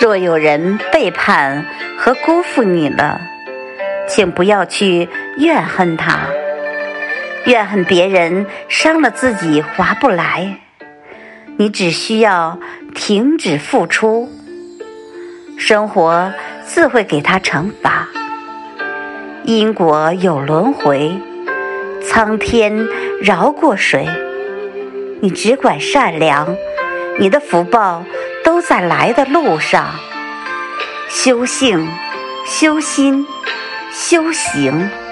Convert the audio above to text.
若有人背叛和辜负你了，请不要去怨恨他。怨恨别人伤了自己划不来，你只需要停止付出，生活自会给他惩罚。因果有轮回，苍天饶过谁？你只管善良，你的福报都在来的路上。修性、修心、修行。